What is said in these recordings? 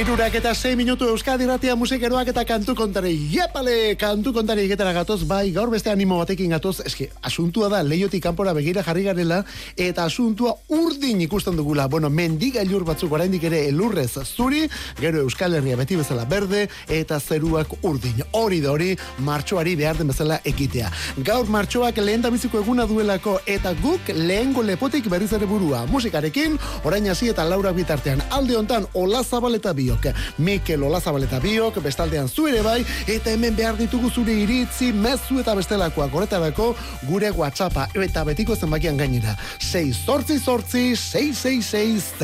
Irurak eta 6 minutu Euskadi ratia musikeroak eta kantu kontari. Iepale, kantu kontari egetara gatoz, bai, gaur beste animo batekin gatoz, eski, asuntua da, leiotik kanpora begira jarri garela, eta asuntua urdin ikusten dugula. Bueno, mendigailur batzuk oraindik ere elurrez zuri, gero Euskal Herria beti bezala berde, eta zeruak urdin. Hori da hori, martxoari behar den bezala ekitea. Gaur martxoak lehen biziko eguna duelako, eta guk lehengo lepotik berriz ere burua. Musikarekin, orain hasi eta laura bitartean. Alde hontan, Ola Zabaleta biok. Mikel Olazabaleta biok, bestaldean zuere bai, eta hemen behar ditugu zure iritzi, mezu eta bestelakoa goretarako gure WhatsAppa eta betiko zenbakian gainera. 6 sortzi sortzi, 666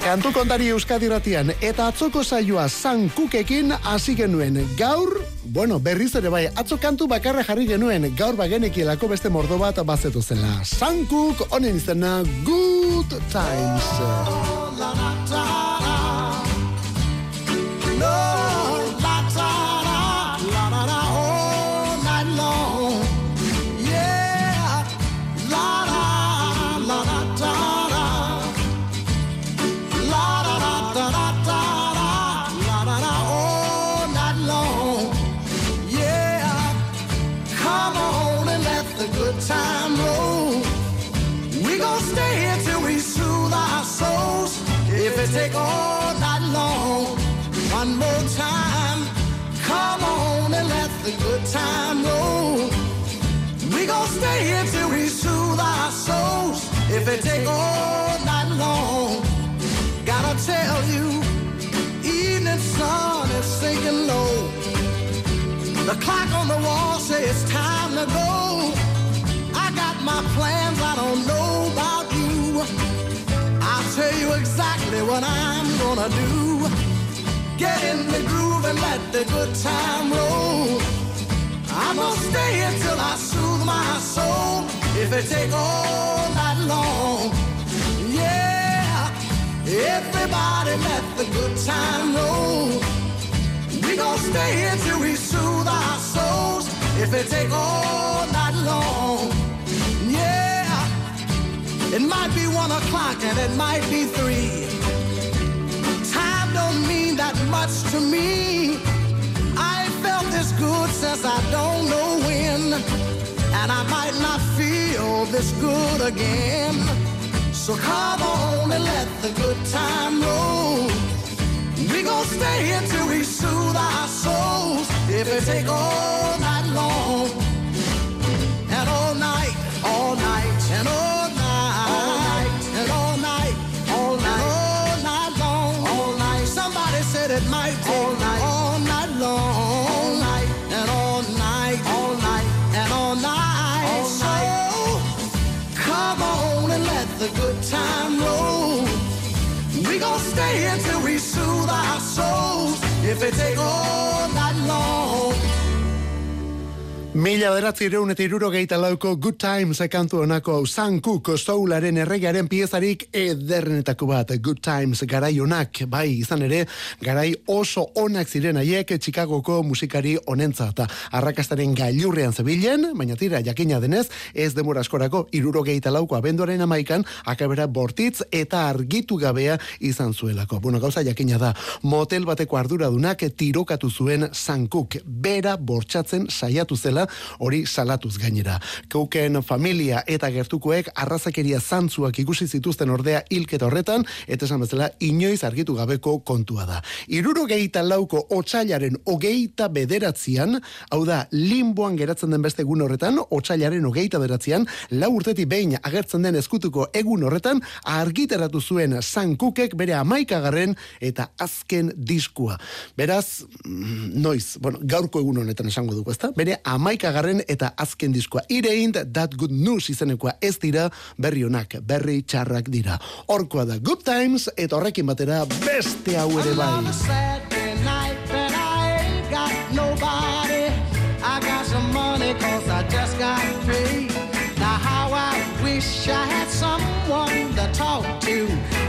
Kantu kontari Euskadi ratian, eta atzoko saioa San Kukekin hasi genuen gaur, bueno, berriz ere bai, atzo kantu bakarra jarri genuen, gaur bagenekielako beste mordo bat bazetu zela. San Kuk, honen izena, Good Times. If it take all night long, gotta tell you, evening sun is sinking low. The clock on the wall says it's time to go. I got my plans, I don't know about you I'll tell you exactly what I'm gonna do. Get in the groove and let the good time roll. I'm gonna stay until I soothe my soul. If it take all night long, yeah. Everybody let the good time roll. We gonna stay until we soothe our souls. If it take all night long. Yeah. It might be one o'clock and it might be three. Time don't mean that much to me. Since I don't know when. And I might not feel this good again. So come on and let the good time roll. We gon' stay here till we soothe our souls. If it take all night long and all night, all night and all the good time roll. We gon' stay until we soothe our souls. If it take all night. Mila beratzi ireun eta iruro lauko Good Times ekantu honako San Cook soularen erregaren piezarik ederrenetako bat Good Times garai honak bai izan ere garai oso onak ziren haiek Chicagoko musikari honentza eta arrakastaren gailurrean zebilen baina tira jakina denez ez demora askorako iruro lauko abenduaren amaikan akabera bortitz eta argitu gabea izan zuelako. Bueno gauza jakina da motel bateko arduradunak tirokatu zuen Cook bera bortxatzen saiatu zela hori salatuz gainera. Keuken familia eta gertukoek arrazakeria zantzuak ikusi zituzten ordea hilketa horretan, eta esan bezala inoiz argitu gabeko kontua da. Iruro gehieta lauko otxailaren ogeita bederatzean, hau da, limboan geratzen den beste egun horretan, otxailaren ogeita bederatzean, lau urteti behin agertzen den eskutuko egun horretan, argiteratu zuen zankukek bere amaikagarren eta azken diskua. Beraz, mm, noiz, bueno, gaurko egun honetan esango dugu, ezta? Bere amaikagarren amaikagarren eta azken diskoa. Irein that good news izenekoa ez dira berri honak, berri txarrak dira. Horkoa da good times eta horrekin batera beste hau ere bai. wish I had someone to talk to.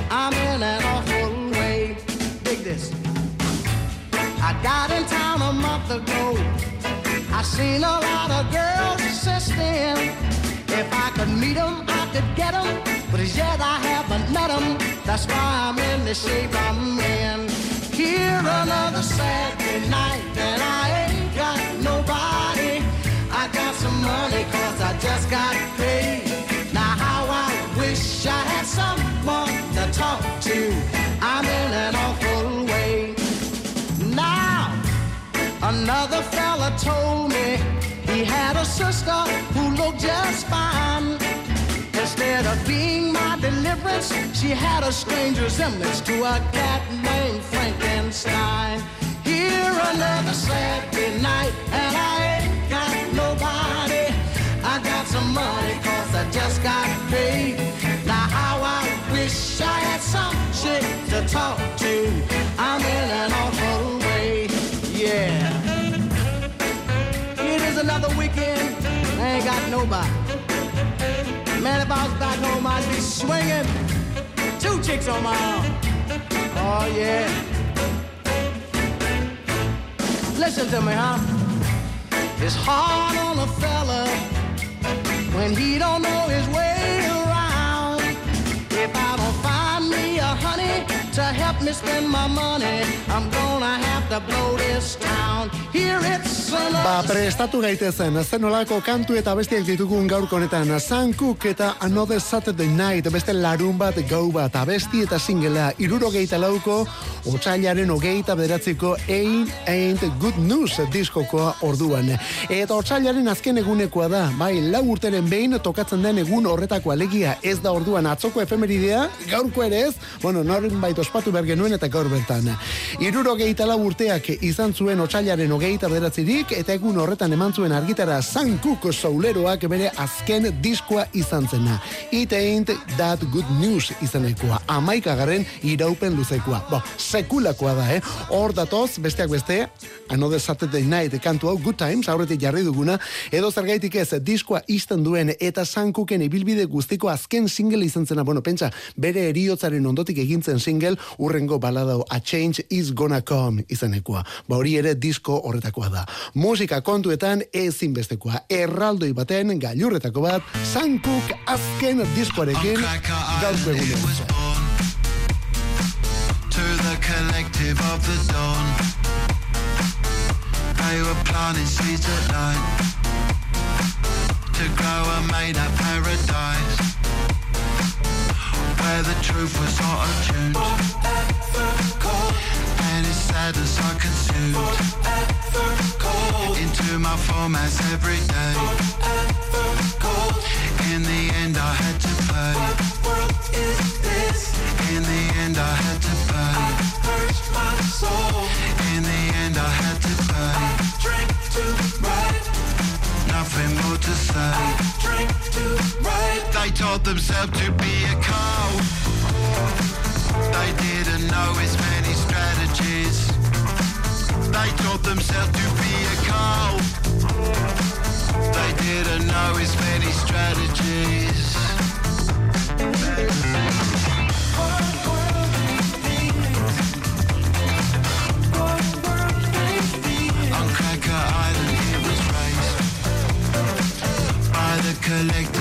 I'm in an awful way. Dig this. I got in town a month ago. Seen a lot of girls since then. If I could meet them, I could get him, but as yet I haven't met him. That's why I'm in the shape I'm in. Here another Saturday night, and I ain't got nobody. I got some money cause I just got paid. Now how I wish I had someone to talk to. I'm in an awful way. Now, another fella told me sister who looked just fine. Instead of being my deliverance, she had a strange resemblance to a cat named Frankenstein. Here another Saturday night, and I ain't got nobody. I got some money cause I just got paid. Now how I wish I had some shit to talk ain't. Man, if I was back home, I'd be swinging two chicks on my arm. Oh, yeah. Listen to me, huh? It's hard on a fella when he don't know his way to help me spend my money, I'm gonna have to blow this town. Here it's Ba, prestatu gaitezen, zen olako kantu eta bestiak ditugun gaurko honetan, San Cook eta Another Saturday Night, beste larun bat gau bat, abesti eta singela, iruro geita lauko, otxailaren ogeita bederatziko Ain't Ain't Good News diskokoa orduan. Eta otxailaren azken egunekoa da, bai, lau urteren behin tokatzen den egun horretako alegia, ez da orduan atzoko efemeridea, gaurko ere ez, bueno, noren bait ospatu behar genuen eta gaur bertan. Iruro geita lau urteak izan zuen otxailaren ogeita bederatzirik, eta egun horretan eman zuen argitara San Cook sauleroak bere azken diskoa izan zena. It ain't that good news izanekoa. Amaikagaren iraupen luzekoa. Bo, sekulakoa da, eh? Hor datoz, besteak beste, Another Saturday Night kantu hau Good Times aurretik jarri duguna, edo zergaitik ez diskoa izten duen eta San Cooken ibilbide guztiko azken single izan zena, bueno, pentsa, bere eriotzaren ondotik egintzen single, urrengo baladao A Change is Gonna Come izanekoa. Ba hori ere disko horretakoa da. Musika kontuetan ezinbestekoa. Erraldoi baten gailurretako bat, San Cook azken diskoarekin gaurko the collective of the dawn. They were planting seeds at night to grow a made up paradise where the truth was not attuned. And its sadness I consumed into my formats every day. In the end, I had to pay. In the end, I had to pay. In the end, I had to pay. Nothing more to say. They told themselves to be a cult. They didn't know as many strategies. They taught themselves to be a cult. They didn't know as many strategies. collect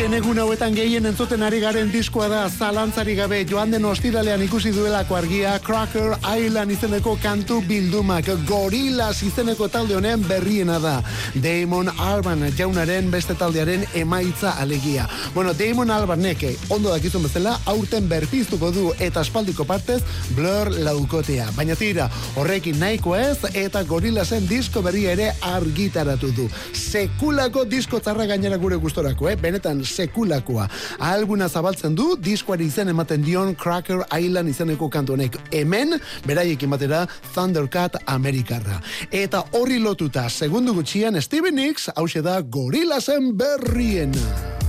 Azken egun hauetan gehien entzuten ari garen diskoa da zalantzari gabe joan den ostiralean ikusi duelako argia Cracker Island izeneko kantu bildumak Gorillaz izeneko talde honen berriena da. Damon Alban jaunaren beste taldearen emaitza alegia. Bueno, Damon Albanek ondo dakizun bezala aurten berpiztuko du eta aspaldiko partez Blur laukotea. Baina tira, horrekin nahiko ez eta Gorillazen disko berria ere argitaratu du. Sekulako disko txarra gainera gure gustorako, eh? benetan sekulakoa. Alguna zabaltzen du, diskoari izen ematen dion Cracker Island izeneko kantu. Hemen, beraiekin batera, Thundercat Amerikarra. Eta horri lotuta, segundu gutxian, Steven Nicks, hause da Gorillasen berriena.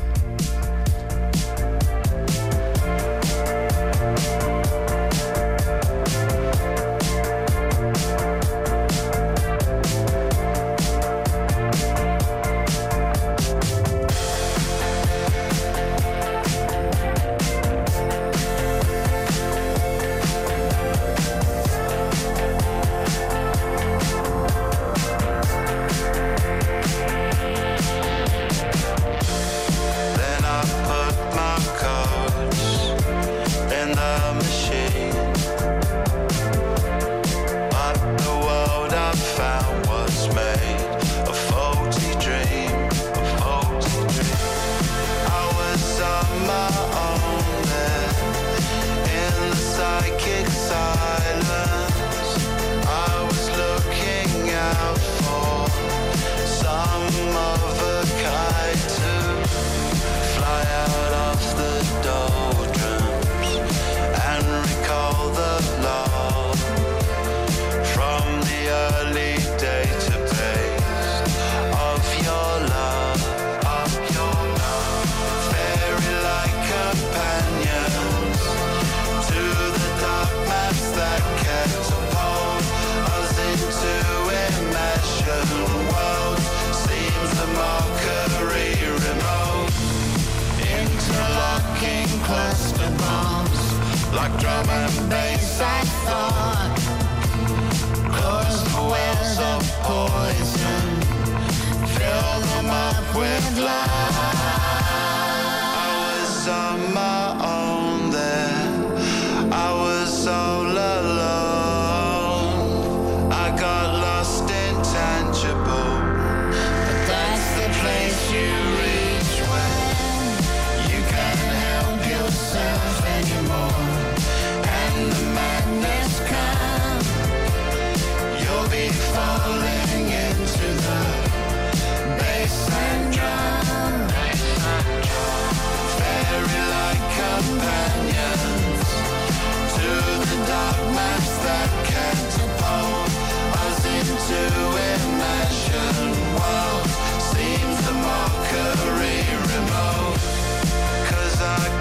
life.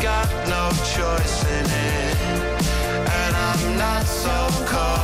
Got no choice in it. And I'm not so cold.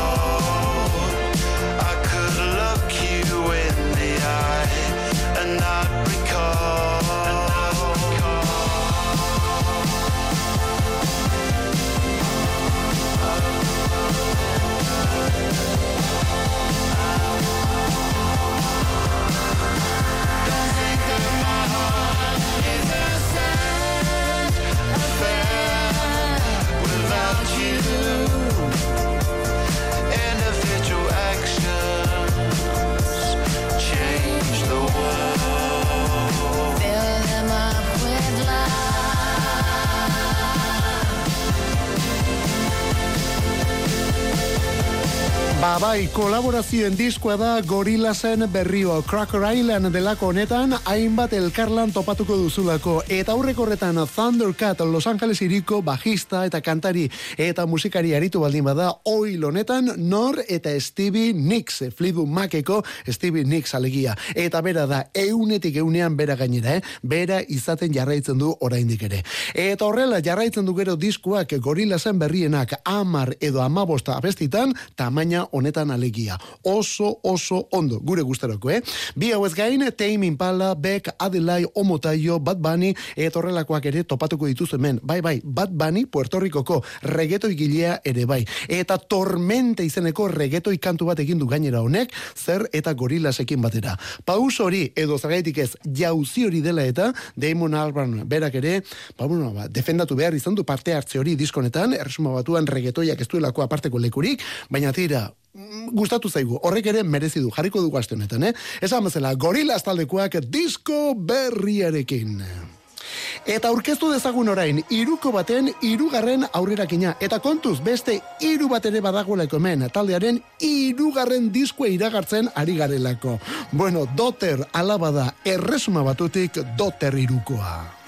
Ba bai, kolaborazioen diskoa da Gorillasen berrio. Cracker Island delako honetan hainbat elkarlan topatuko duzulako. Eta aurreko horretan Thundercat Los Angeles iriko bajista eta kantari eta musikari aritu baldin bada oil honetan Nor eta Stevie Nicks Fleetwood Maceko Stevie Nicks alegia. Eta bera da eunetik eunean bera gainera eh? bera izaten jarraitzen du oraindik ere. Eta horrela jarraitzen du gero diskoak Gorillasen berrienak amar edo amabosta abestitan tamaina honetan alegia. Oso, oso ondo, gure gustaroko, eh? Bi hauez gain, Tame Impala, Beck, Adilai, Omotaio, Bad Bunny, eta horrelakoak ere topatuko dituzu hemen. Bai, bai, Bad Bunny, Puerto Ricoko regeto igilea ere bai. Eta tormente izeneko regetoi kantu bat egin du gainera honek, zer eta gorilasekin batera. Paus hori, edo zagaitik ez, jauzi hori dela eta, Damon Albarn berak ere, ba, bueno, ba, defendatu behar izan du parte hartze hori diskonetan, erresuma batuan regetoiak ez duelako aparteko lekurik, baina tira, gustatu zaigu, horrek ere merezi du, jarriko dugu aste honetan, eh? Esan bezala, gorilaz taldekoak disko berriarekin. Eta aurkeztu dezagun orain, iruko baten irugarren aurrerakina. Eta kontuz, beste iru bat ere badagoelako hemen, taldearen irugarren diskoa iragartzen ari garelako. Bueno, doter alabada erresuma batutik doter irukoa.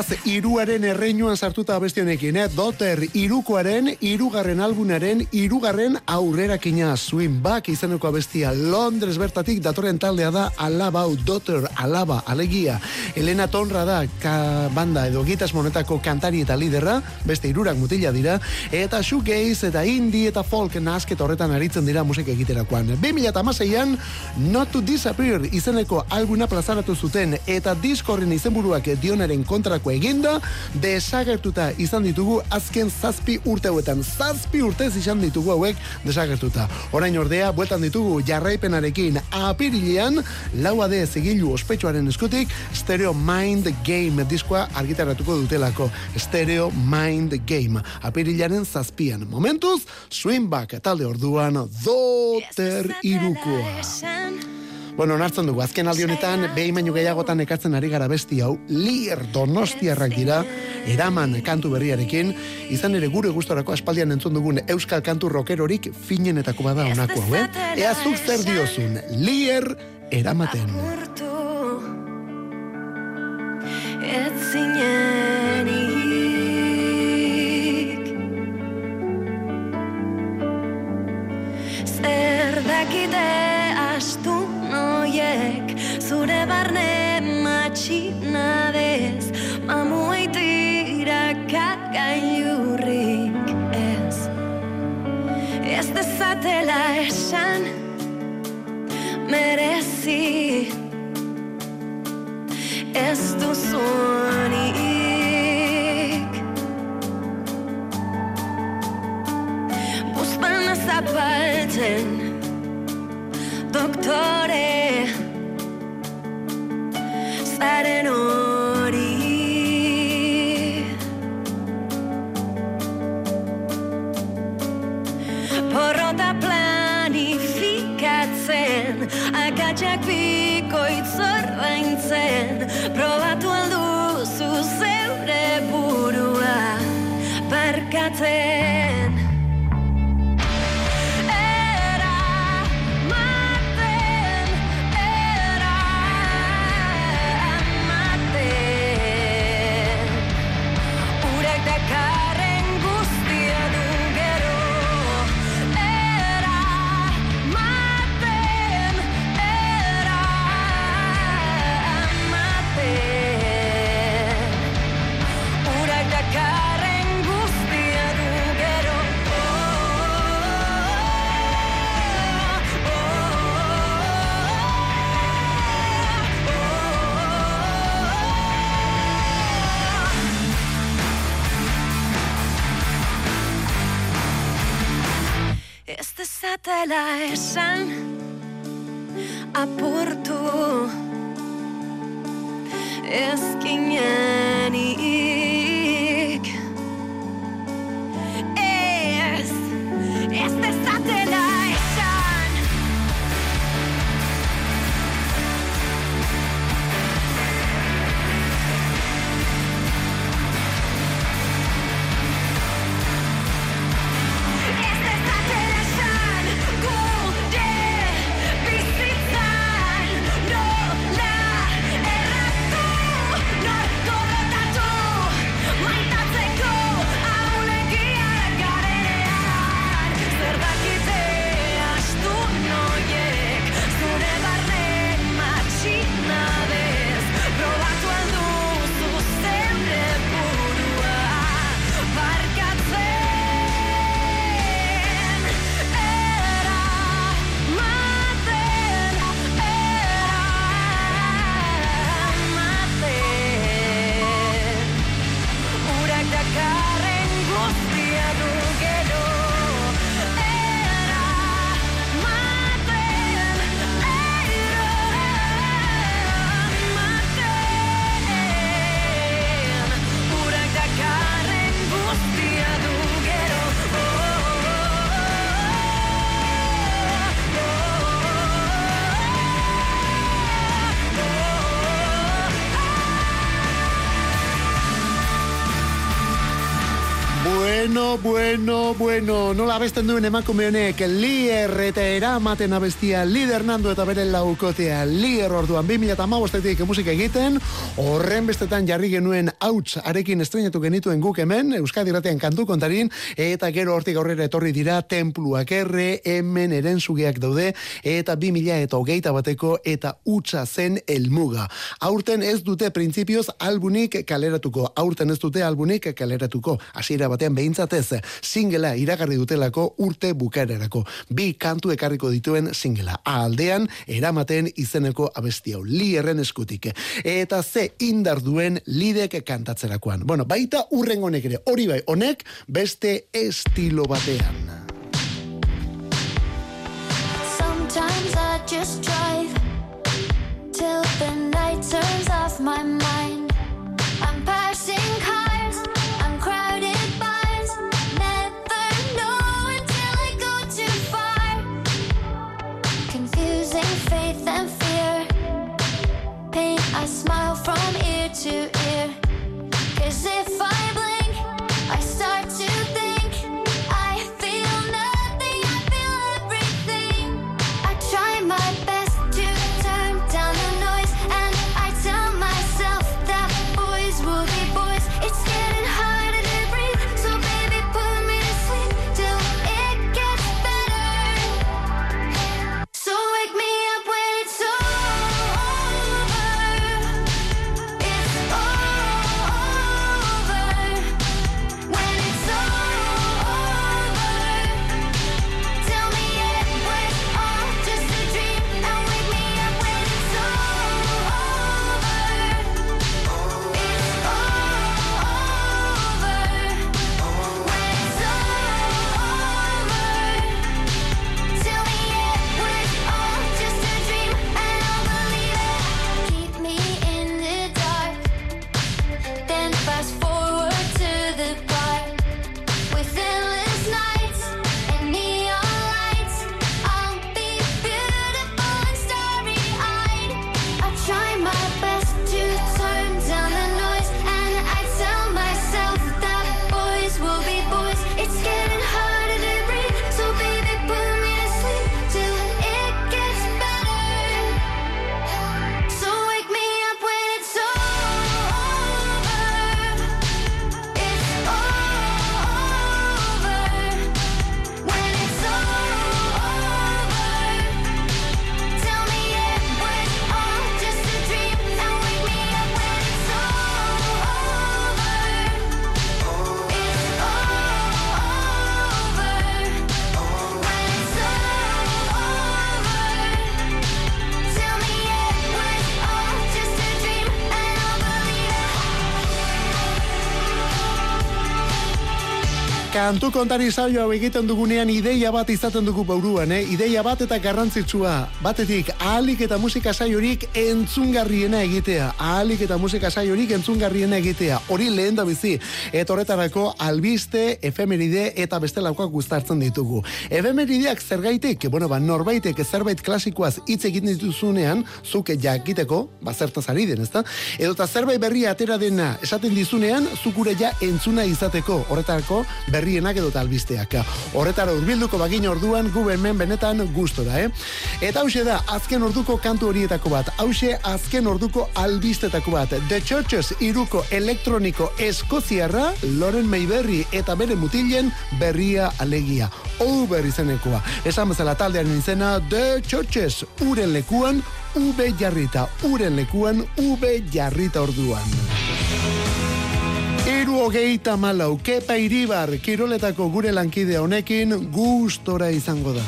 más Iruaren erreinuan sartuta abesti honekin, eh? Doter, irukoaren, irugarren albunaren, irugarren aurrerakina swing back izeneko abestia Londres bertatik datorren taldea da alaba hau, Doter, alaba, alegia. Elena Tonra da, ka banda edo gitas monetako kantari eta liderra, beste irurak mutila dira, eta shoegaze eta indie eta folk nasket horretan aritzen dira musika egiterakoan. 2006an, Not to Disappear izeneko alguna plazaratu zuten, eta diskorren izenburuak dionaren kontrako eginda, desagertuta izan ditugu azken zazpi urte hauetan. Zazpi urtez izan ditugu hauek desagertuta. Orain ordea, bueltan ditugu jarraipenarekin apirilean, laua de zigilu ospetsuaren eskutik, stereo Stereo Mind Game diskoa argitaratuko dutelako. Stereo Mind Game. Apirilaren zazpian. Momentuz, Swingback talde orduan doter irukoa. Bueno, onartzen dugu, azken aldi honetan, behin baino gehiagotan ekartzen ari gara besti hau, lier donostiarrak dira, eraman kantu berriarekin, izan ere gure gustorako aspaldian entzun dugun euskal kantu rockerorik finenetako bada honako hau, eh? Ea zuk zer diozun, lier eramaten. Apurtu. Ez zinenik Zer dakite astu noiek Zure barne matxinadez Mamuei tiraka gailurrik ez. Ez dezatela esan merezi. Ez duzunik Buzpana zapaltzen doktore. Zaren hori. Porrota planifikatzen Akatsak bikoitz ordaintzen. Probatu alduzu zeure burua Barkatzen dezatela esan apurtu. Ezkinenik nola abesten duen emakume honek, lier eta eramaten abestia, lider nando eta bere laukotea, lier orduan, 2008-etik musika egiten, horren bestetan jarri genuen hauts arekin estrenatu genituen guk hemen, Euskadi Ratean kantu kontarin, eta gero hortik aurrera etorri dira, templuak erre, hemen erenzugeak daude, eta 2000 eta hogeita bateko, eta utza zen elmuga. Aurten ez dute printzipioz albunik kaleratuko, aurten ez dute albunik kaleratuko, hasiera batean behintzat ez, singela iragarri dutelako urte bukaerarako. Bi kantu ekarriko dituen singela. Aldean, eramaten izeneko abesti hau, lierren eskutik. Eta ze indar duen lidek kantatzerakoan. Bueno, baita urren honek ere, hori bai, honek beste estilo batean. Sometimes I just drive till the night turns off my mind. Kantu kontari saio hau egiten dugunean ideia bat izaten dugu bauruan, eh? Ideia bat eta garrantzitsua. Batetik, ahalik eta musika saiorik entzungarriena egitea. Ahalik eta musika saiorik entzungarriena egitea. Hori lehen da bizi. Eta horretarako albiste, efemeride eta bestelakoak guztartzen ditugu. Efemerideak zergaitik, bueno, ba, norbaitek zerbait klasikoaz hitz egiten dituzunean, zuk jakiteko, ba, zertaz ari den, ezta? Edo eta zerbait berria atera dena esaten dizunean, zukure ja entzuna izateko. Horretarako, berrienak edo albisteak. Horretara urbilduko bagin orduan gu hemen benetan gustora, eh? Eta hause da, azken orduko kantu horietako bat. Hause azken orduko albistetako bat. The Churches iruko elektroniko eskoziarra, Loren Mayberry eta bere mutilen berria alegia. Over izenekoa. Esan bezala taldearen izena The Churches. Uren lekuan, V jarrita. Uren lekuan, V jarrita orduan. Hogeita malau, kepa iribar, kiroletako gure lankide honekin gustora izango da.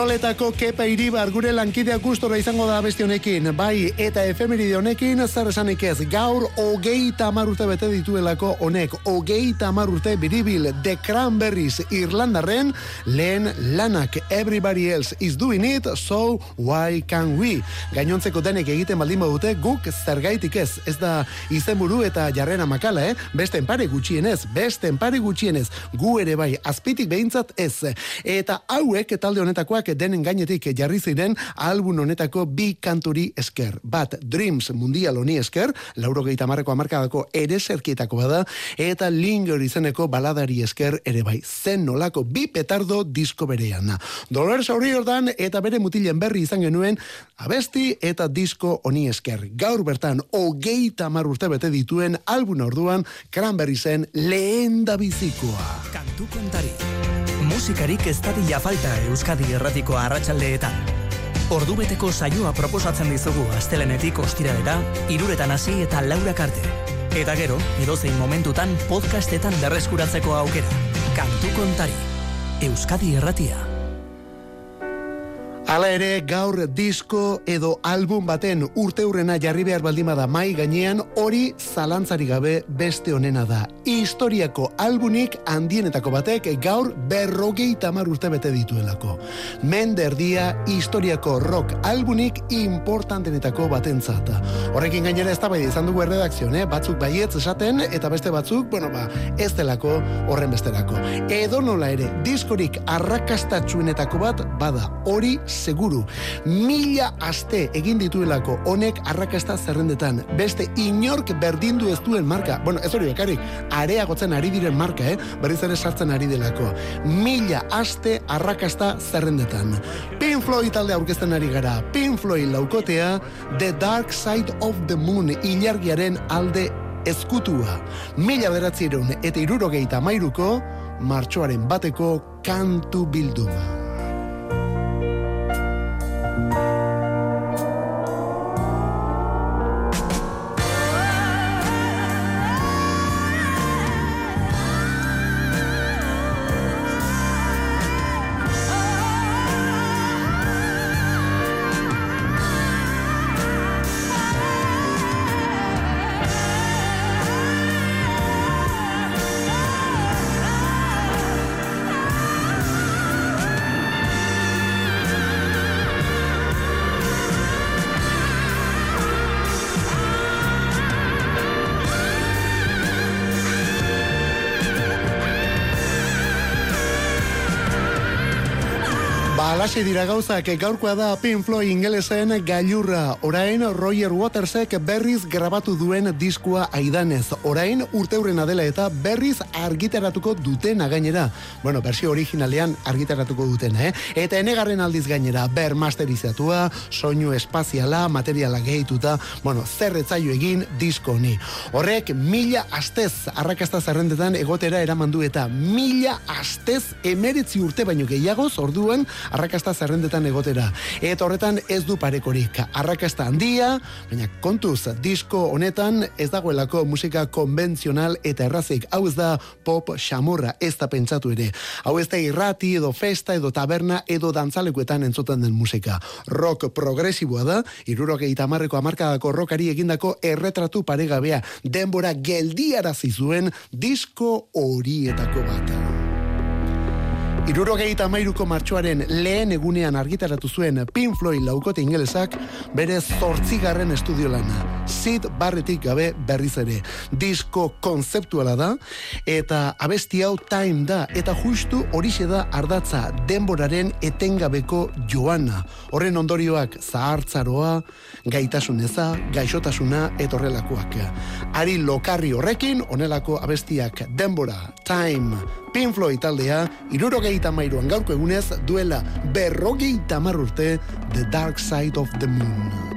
Kiroletako kepa iribar gure lankidea gustora izango da beste honekin. Bai, eta efemeride honekin zer esanik ez. Gaur hogei tamar urte bete dituelako honek. Hogei tamar urte biribil The Cranberries Irlandarren lehen lanak Everybody else is doing it, so why can we? Gainontzeko denek egiten baldin badute guk zergaitik ez. Ez da izenburu eta jarrera makala, eh? Beste enpare gutxienez, beste enpare gutxienez. Gu ere bai, azpitik behintzat ez. Eta hauek talde honetakoak denen gainetik jarri ziren album honetako bi kanturi esker. Bat, Dreams mundial honi esker, lauro gehieta marreko amarkadako ere serkietako bada, eta Linger izeneko baladari esker ere bai. Zen nolako bi petardo disko berean. Dolores O'Riordan eta bere mutilen berri izan genuen abesti eta disko honi esker. Gaur bertan, hogei tamar urte bete dituen album orduan, Cranberry zen lehen da bizikoa. Kantu kontari. Musikarik ez dadila falta Euskadi erratiko arratsaldeetan. Ordubeteko saioa proposatzen dizugu astelenetik ostiralera, iruretan hasi eta laurak arte. Eta gero, edozein momentutan podcastetan berreskuratzeko aukera. Kantu kontari. Euskadi erratia. Hala ere, gaur disko edo album baten urte hurrena jarri behar baldin bada mai gainean, hori zalantzari gabe beste honena da. Historiako albunik handienetako batek gaur berrogei tamar urte bete dituelako. Menderdia historiako rock albunik importantenetako batentzat. Horrekin gainera ez da bai izan dugu erredakzion, eh? batzuk baietz esaten, eta beste batzuk, bueno ba, ez delako horren besterako. Edo nola ere, diskorik arrakastatxuenetako bat bada, hori seguru. Mila aste egin dituelako honek arrakasta zerrendetan. Beste inork berdindu ez duen marka. Bueno, ez hori bekarik, areagotzen ari diren marka, eh? Berriz ere sartzen ari delako. Mila aste arrakasta zerrendetan. Pink Floyd talde aurkezten ari gara. Pink Floyd laukotea The Dark Side of the Moon ilargiaren alde ezkutua. Mila bederatzireun eta irurogeita mairuko martxoaren bateko kantu bilduma. Alaxe dira gauzak, gaurkoa da Pink Floyd ingelesen gailurra. Orain Roger Watersek berriz grabatu duen diskua aidanez. Orain urteurrena dela eta berriz argitaratuko dutena gainera. Bueno, versio originalean argitaratuko dutena, eh? Eta enegarren aldiz gainera, ber masterizatua, soinu espaziala, materiala gehituta, bueno, zerretzaio egin disko honi. Horrek mila astez arrakasta zerrendetan egotera eraman du eta mila astez emeretzi urte baino gehiagoz orduan arrakasta zerrendetan egotera. Eta horretan ez du parekorik. Arrakasta handia, baina kontuz disko honetan ez dagoelako musika konbentzional eta errazik. Hau ez da pop xamurra, ez da pentsatu ere. Hau ez da irrati edo festa edo taberna edo dantzalekuetan entzuten den musika. Rock progresiboa da, irurogeita amarreko amarkadako rockari egindako erretratu paregabea denbora geldiarazi zuen disko horietako bat. Irurogeita amairuko martxoaren lehen egunean argitaratu zuen Pink Floyd laukote ingelesak bere zortzigarren estudio lana. Sid barretik gabe berriz ere. Disko konzeptuala da eta abesti hau time da eta justu horixe da ardatza denboraren etengabeko joana. Horren ondorioak zahartzaroa, gaitasuneza, gaixotasuna eta horrelakoak. Ari lokarri horrekin onelako abestiak denbora, time, Pink Floyd taldea, irurogeita mairuan gaurko egunez, duela berrogeita mar urte The Dark Side of the Moon.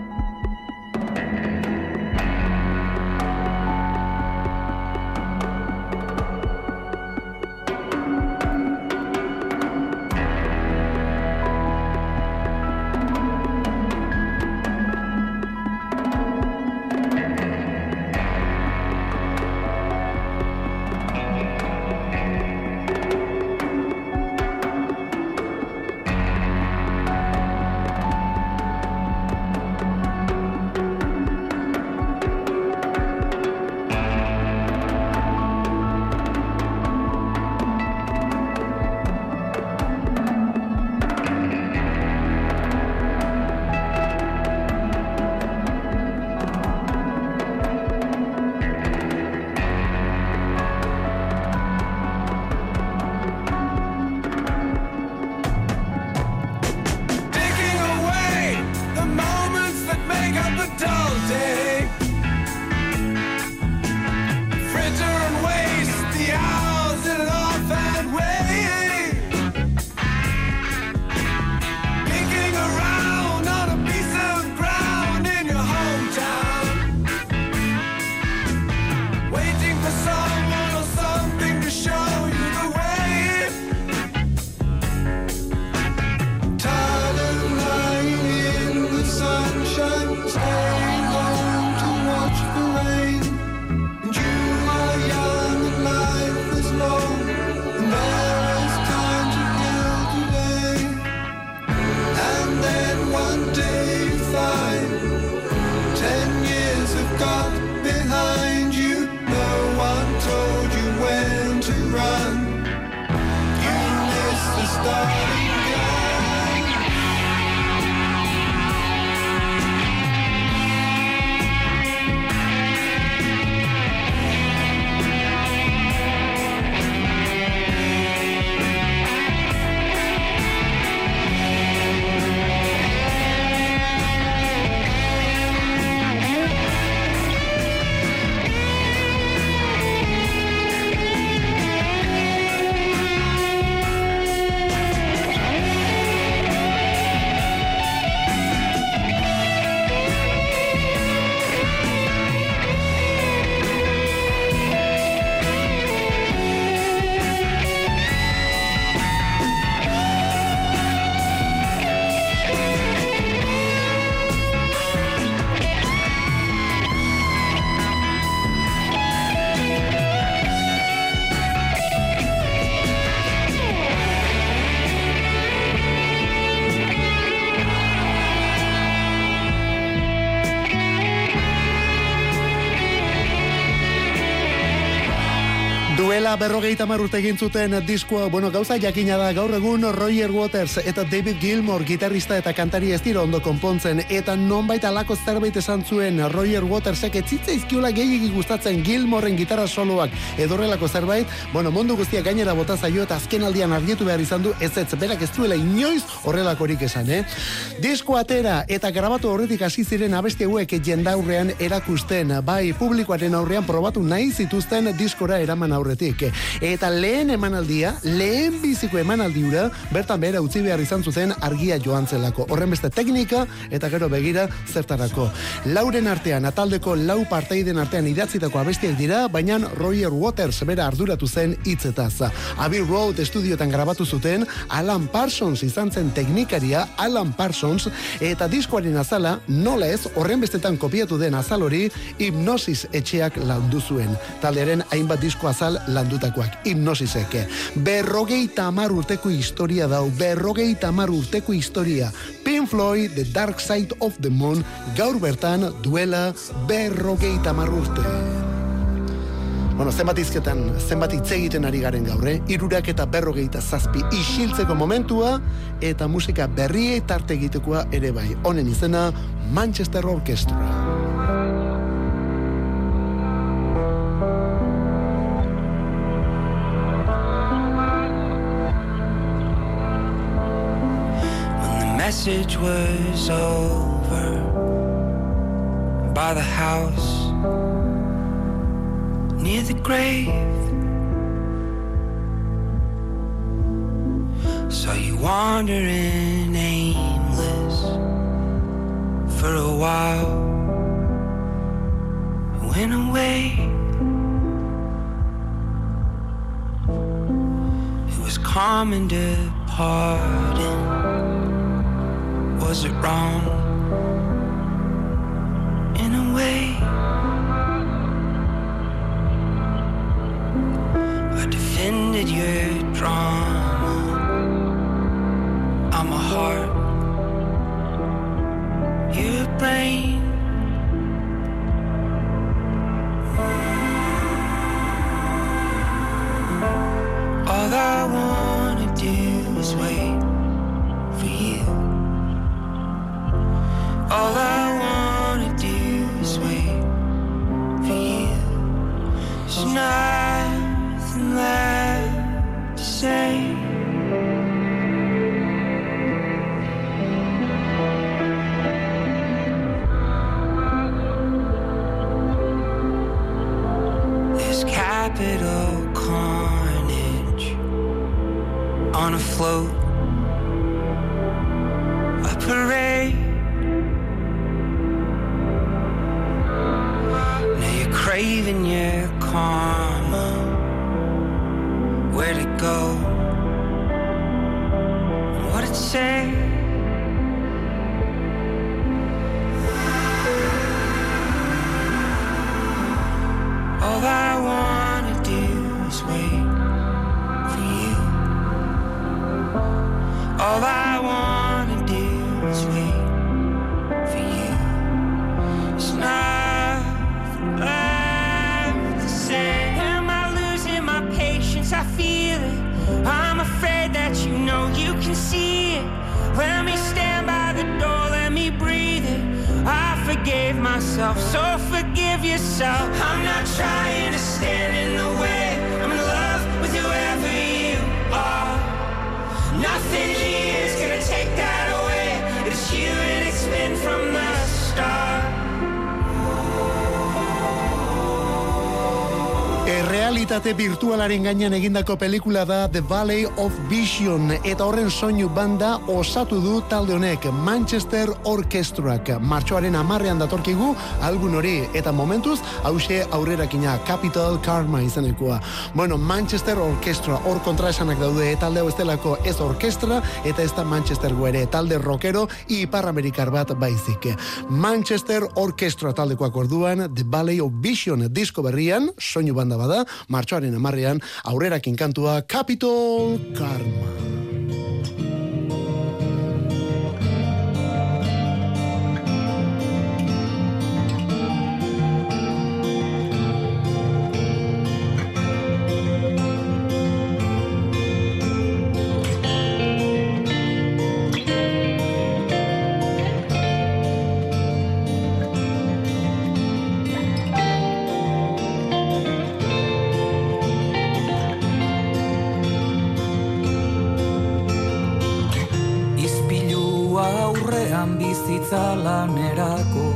Berrogeita marrute egin zuten diskoa, bueno, gauza jakina da gaur egun Roger Waters eta David Gilmour gitarrista eta kantari ez dira ondo konpontzen eta nonbait alako zerbait esan zuen Roger Watersek etzitza izkiula gehiagi gustatzen Gilmourren gitarra soloak edorrelako zerbait, bueno, mundu guztia gainera bota zaio eta azken aldian argietu behar izan du ez ez, berak ez duela inoiz horrelakorik esan, eh? Disko atera eta grabatu horretik hasi ziren abesti hauek jendaurrean erakusten, bai publikoaren aurrean probatu nahi zituzten diskora eraman aurretik. Eta lehen emanaldia, lehen biziko emanaldiura, bertan behera utzi behar izan zuten argia joan zelako. Horren beste teknika eta gero begira zertarako. Lauren artean, ataldeko lau parteiden artean idatzitako abestiak dira, baina Roger Waters bera arduratu zen hitzetaz. Abbey Road estudiotan grabatu zuten, Alan Parsons izan zen teknikaria, Alan Parsons, eta diskoaren azala, nola ez, horren bestetan kopiatu den azal hori, hipnosis etxeak landu zuen. Taldearen hainbat disko azal landutakoak, hipnosiseke. Berrogeita amar urteko historia dau, berrogeita amar urteko historia. Pink Floyd, The Dark Side of the Moon, gaur bertan duela berrogeita amar urte. Bueno, zenbat izketan, zenbat hitz egiten ari garen gaur, eh? Irurak eta berrogeita zazpi isiltzeko momentua eta musika berriei tarte egitekoa ere bai. Honen izena Manchester Orchestra. Message was over by the house near the grave. Saw you wandering aimless for a while. Went away. It was common departing. Was it wrong? In a way, I defended your drama. I'm a heart, your brain. All I wanna All I wanna do is wait for you. There's nothing left to say. This capital carnage on a float Errealitate virtualaren gainean egindako pelikula da The Valley of Vision. Eta horren soinu banda osatu du talde honek Manchester Orkestrak martxoaren amarrean datorkigu album hori. Eta momentuz hause aurrerakina Capital Karma izanekoa. Bueno, Manchester Orkestra hor kontraesanak daude. Talde hau ez delako ez orkestra eta ez da Manchester ere. Talde rockero ipar-amerikar bat baizik. Manchester Orkestra taldekoak orduan The Valley of Vision disko berrian, soinu banda bada, martxoaren amarrean aurrerakin kantua Capitol Karma. Bizitza lanerako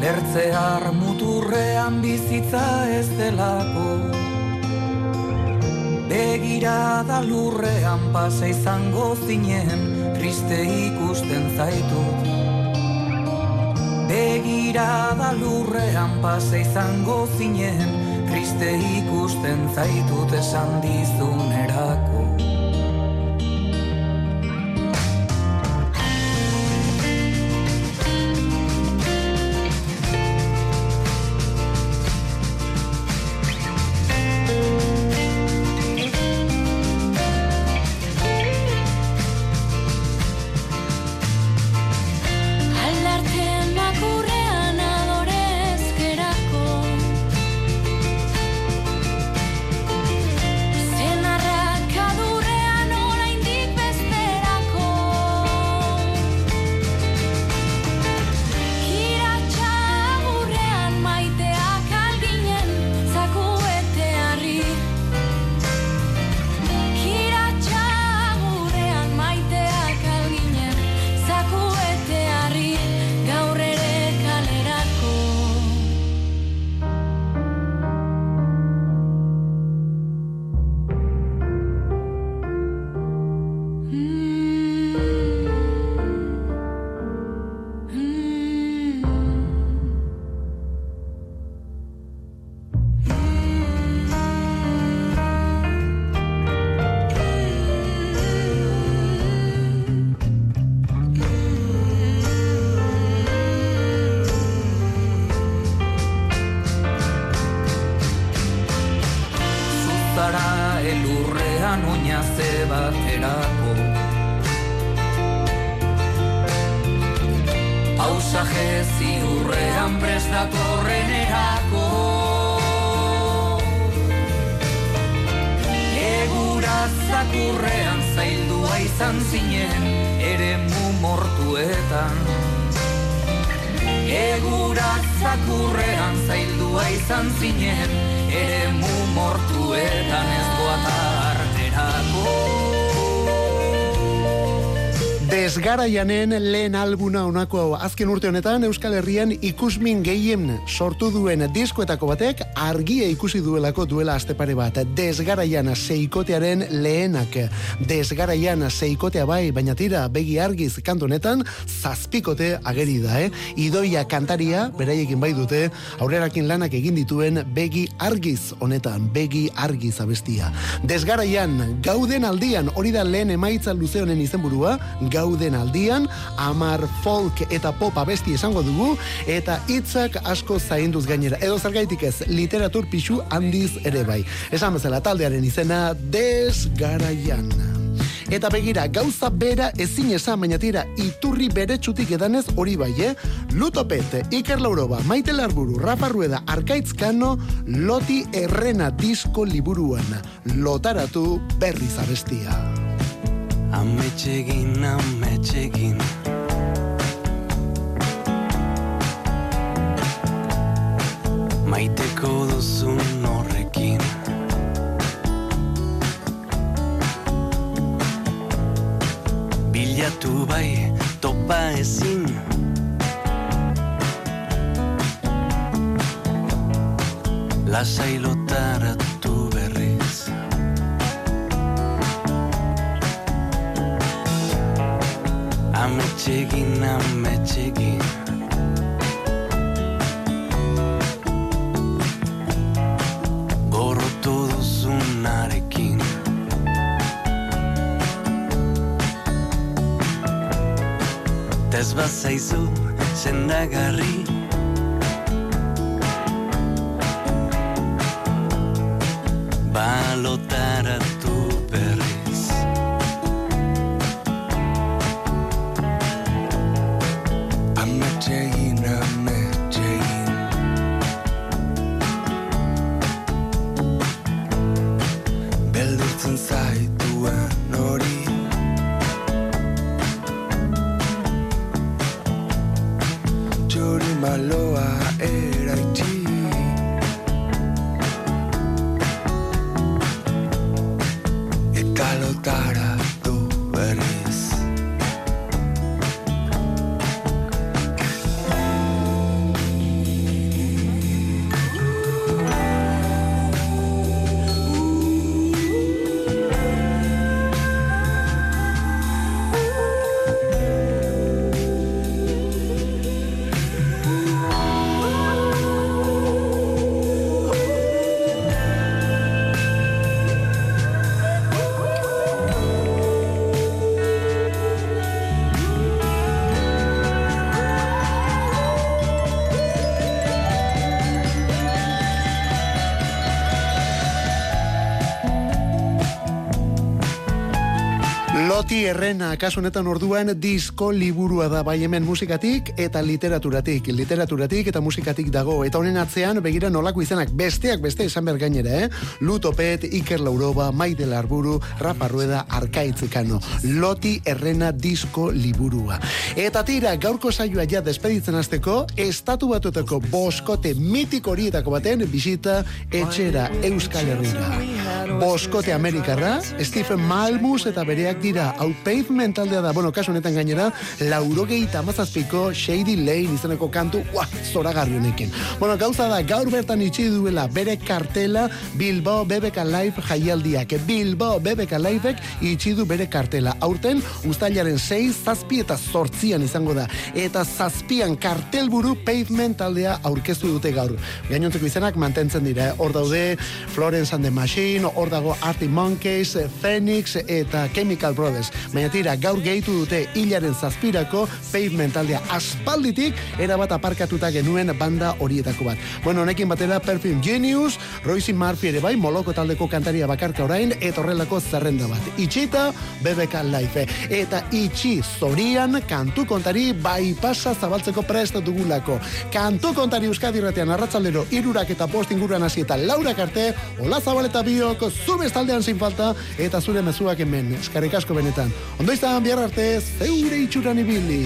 Lertzear muturrean bizitza ez delako. Begirada lurrean pasa izango zinen Triste ikusten zaitut Begirada lurrean pasa izango zinen Triste ikusten zaitut esan dizunerako Desgaraianen lehen albuna honako hau azken urte honetan Euskal Herrian ikusmin gehien sortu duen diskoetako batek argia ikusi duelako duela astepare bat. Desgaraian seikotearen lehenak. Desgaraian seikotea bai, baina tira begi argiz kantu honetan zazpikote ageri da, eh? Idoia kantaria, beraiekin bai dute, aurrerakin lanak egin dituen begi argiz honetan, begi argiz abestia. Desgaraian, gauden aldian, hori da lehen emaitza luze honen izenburua, gauden aldian, amar folk eta pop abesti esango dugu, eta hitzak asko zainduz gainera. Edo zergaitik ez, literatur pixu handiz ere bai. Esan bezala taldearen izena, desgaraian. Eta begira, gauza bera ezin esan, baina tira, iturri bere txutik edanez hori bai, eh? Lutopet, Iker Lauroba, Maite Larburu, Rafa Rueda, Arkaitzkano, Loti Errena disko liburuan. Lotaratu berriz abestia. Ametxegin, ametxegin Maiteko duzun horrekin. Bilatu bai, topa ezin. Lasai lotaratu Ametxegin, ametxegin Gorrotu duzunarekin. Tez bazaizu sendagarri. Balotaratu Loti Errena, kasu honetan orduan disko liburua da bai hemen musikatik eta literaturatik, literaturatik eta musikatik dago. Eta honen atzean begira nolako izenak besteak beste esan behar gainera, eh? Lutopet, Iker Lauroba, Maide Larburu, Rafa Rueda, Arkaitzekano. Loti Errena disko liburua. Eta tira, gaurko saioa ja despeditzen hasteko, estatu batuetako boskote mitiko horietako baten bisita etxera Euskal Herrira. Boskote Amerikarra, Stephen Malmus eta bereak dira, hau pavement taldea da, bueno, kasu honetan gainera, laurogei tamazazpiko Shady Lane izeneko kantu, ua, zoragarri honekin. Bueno, gauza da, gaur bertan itxi duela bere kartela Bilbao BBK Live jaialdiak. Bilbao BBK Liveek itxi du bere kartela. Aurten, ustailaren 6, zazpi eta zortzian izango da. Eta zazpian kartelburu pavement taldea aurkeztu dute gaur. Gainontzeko izenak mantentzen dira. eh? Hor daude Florence and the Machine, hor dago Arctic Monkeys, Phoenix eta Chemical Brothers. Baina tira, gaur gehitu dute hilaren zazpirako pavement taldea aspalditik erabat aparkatuta genuen banda horietako bat. Bueno, honekin batera Perfume Genius, Royce Murphy ere bai, moloko taldeko kantaria bakarka orain, eta horrelako zerrenda bat. Itxita, BBK Life. Eta itxi zorian kantu kontari bai pasa zabaltzeko prest dugulako. Kantu kontari Euskadi Irratian arratzaldero irurak eta post inguruan hasi eta laurak arte, Ola Zabaleta biok, zubez taldean sin falta, eta zure mezuak hemen. Eskarrik asko benetan. Ondo izan, bihar arte, zeure itxuran ibili.